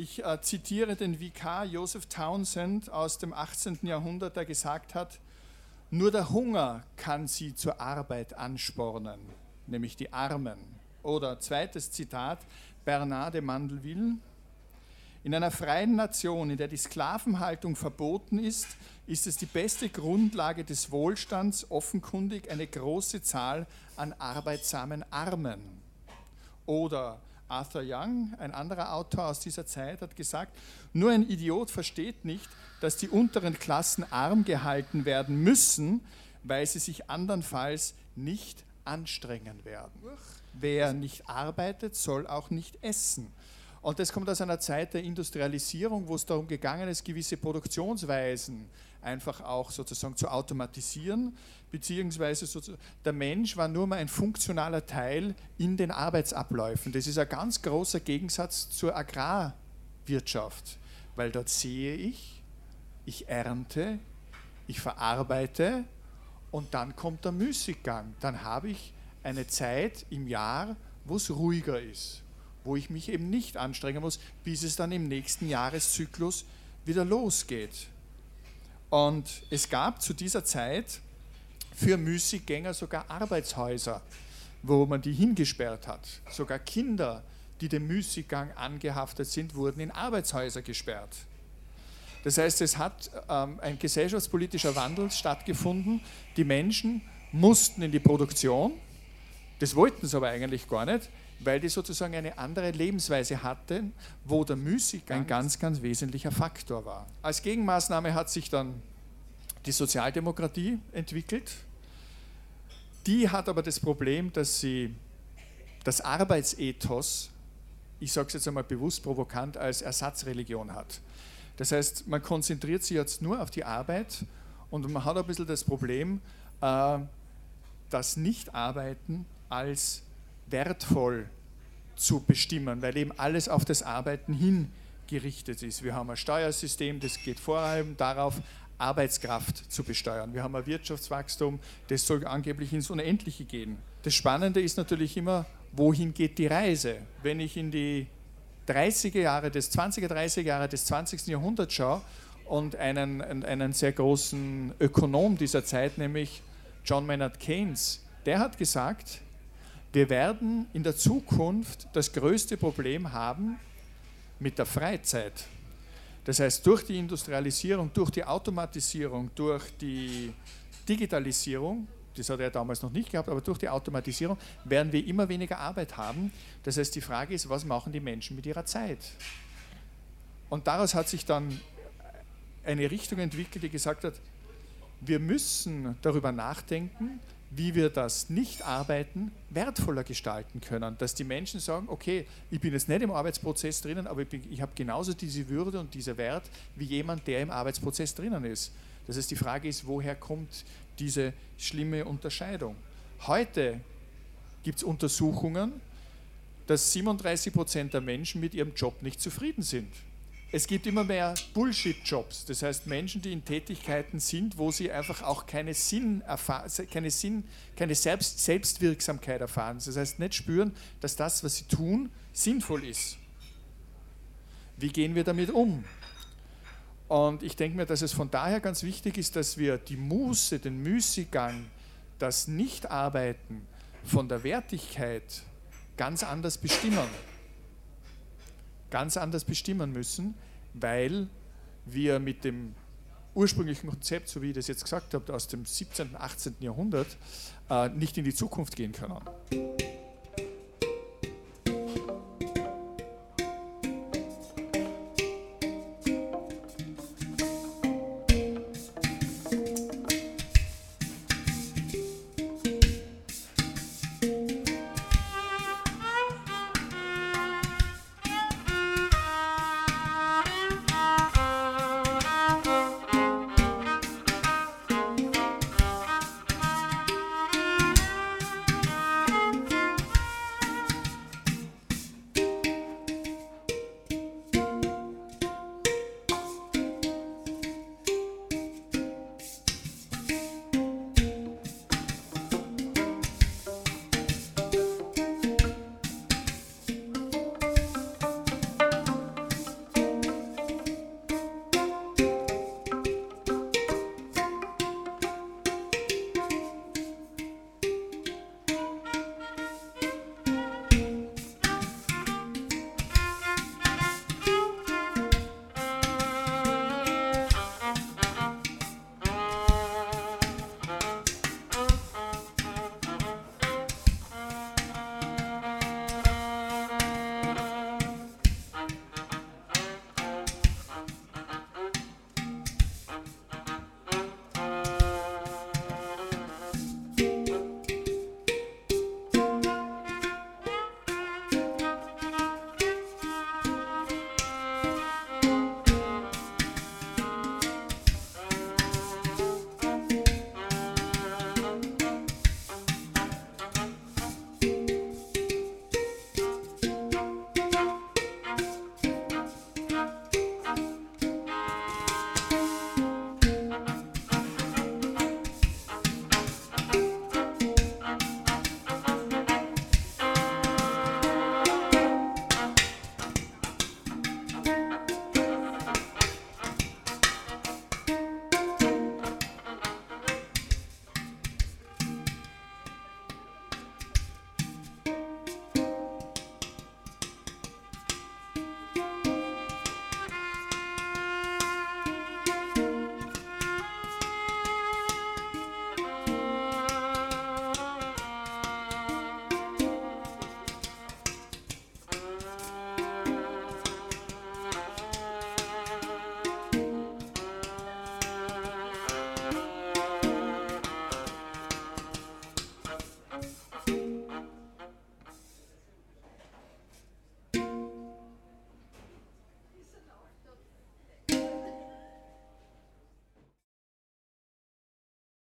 Ich äh, zitiere den Vikar Joseph Townsend aus dem 18. Jahrhundert, der gesagt hat, nur der Hunger kann sie zur Arbeit anspornen, nämlich die Armen. Oder zweites Zitat, Bernard de Mandelville, in einer freien Nation, in der die Sklavenhaltung verboten ist, ist es die beste Grundlage des Wohlstands offenkundig eine große Zahl an arbeitsamen Armen. Oder Arthur Young, ein anderer Autor aus dieser Zeit, hat gesagt, nur ein Idiot versteht nicht, dass die unteren Klassen arm gehalten werden müssen, weil sie sich andernfalls nicht anstrengen werden. Wer nicht arbeitet, soll auch nicht essen. Und das kommt aus einer Zeit der Industrialisierung, wo es darum gegangen ist, gewisse Produktionsweisen einfach auch sozusagen zu automatisieren, beziehungsweise der Mensch war nur mal ein funktionaler Teil in den Arbeitsabläufen. Das ist ein ganz großer Gegensatz zur Agrarwirtschaft, weil dort sehe ich, ich ernte, ich verarbeite und dann kommt der Müßiggang. Dann habe ich eine Zeit im Jahr, wo es ruhiger ist wo ich mich eben nicht anstrengen muss, bis es dann im nächsten Jahreszyklus wieder losgeht. Und es gab zu dieser Zeit für Müßiggänger sogar Arbeitshäuser, wo man die hingesperrt hat. Sogar Kinder, die dem Müßiggang angehaftet sind, wurden in Arbeitshäuser gesperrt. Das heißt, es hat ähm, ein gesellschaftspolitischer Wandel stattgefunden. Die Menschen mussten in die Produktion, das wollten sie aber eigentlich gar nicht, weil die sozusagen eine andere Lebensweise hatten, wo der Müßiggang ein ganz, ganz wesentlicher Faktor war. Als Gegenmaßnahme hat sich dann die Sozialdemokratie entwickelt. Die hat aber das Problem, dass sie das Arbeitsethos, ich sage es jetzt einmal bewusst provokant, als Ersatzreligion hat. Das heißt, man konzentriert sich jetzt nur auf die Arbeit und man hat ein bisschen das Problem, äh, das Nichtarbeiten als wertvoll zu bestimmen, weil eben alles auf das Arbeiten hingerichtet ist. Wir haben ein Steuersystem, das geht vor allem darauf, Arbeitskraft zu besteuern. Wir haben ein Wirtschaftswachstum, das soll angeblich ins Unendliche gehen. Das Spannende ist natürlich immer, wohin geht die Reise? Wenn ich in die 30er Jahre des 20er, 30er Jahre des 20. Jahrhunderts schaue und einen, einen sehr großen Ökonom dieser Zeit, nämlich John Maynard Keynes, der hat gesagt, wir werden in der Zukunft das größte Problem haben mit der Freizeit. Das heißt, durch die Industrialisierung, durch die Automatisierung, durch die Digitalisierung, das hat er damals noch nicht gehabt, aber durch die Automatisierung werden wir immer weniger Arbeit haben. Das heißt, die Frage ist, was machen die Menschen mit ihrer Zeit? Und daraus hat sich dann eine Richtung entwickelt, die gesagt hat, wir müssen darüber nachdenken, wie wir das Nicht-Arbeiten wertvoller gestalten können. Dass die Menschen sagen, okay, ich bin jetzt nicht im Arbeitsprozess drinnen, aber ich, ich habe genauso diese Würde und dieser Wert wie jemand, der im Arbeitsprozess drinnen ist. Das heißt, die Frage ist, woher kommt diese schlimme Unterscheidung? Heute gibt es Untersuchungen, dass 37 Prozent der Menschen mit ihrem Job nicht zufrieden sind es gibt immer mehr Bullshit-Jobs, das heißt Menschen, die in Tätigkeiten sind, wo sie einfach auch keine, Sinn keine, Sinn, keine Selbst Selbstwirksamkeit erfahren. Das heißt nicht spüren, dass das, was sie tun, sinnvoll ist. Wie gehen wir damit um? Und ich denke mir, dass es von daher ganz wichtig ist, dass wir die Muße, den Müßiggang, das Nichtarbeiten von der Wertigkeit ganz anders bestimmen ganz anders bestimmen müssen, weil wir mit dem ursprünglichen Konzept, so wie ich das jetzt gesagt habe, aus dem 17., 18. Jahrhundert, äh, nicht in die Zukunft gehen können.